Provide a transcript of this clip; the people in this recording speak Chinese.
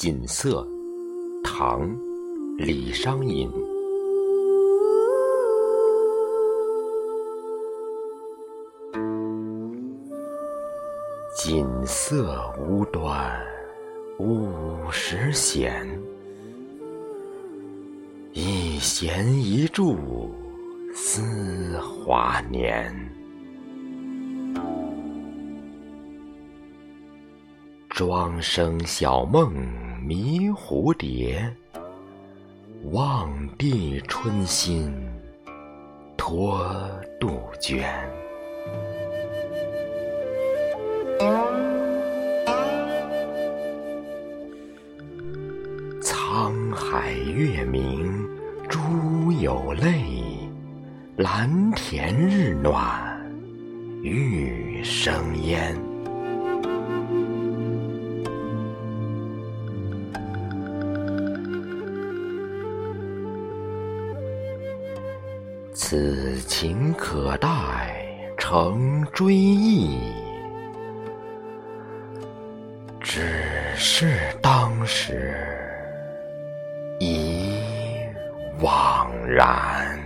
锦瑟，唐·李商隐。锦瑟无端五十弦，一弦一柱思华年。庄生晓梦迷蝴蝶，望帝春心托杜鹃。沧海月明珠有泪，蓝田日暖玉生烟。此情可待成追忆，只是当时已惘然。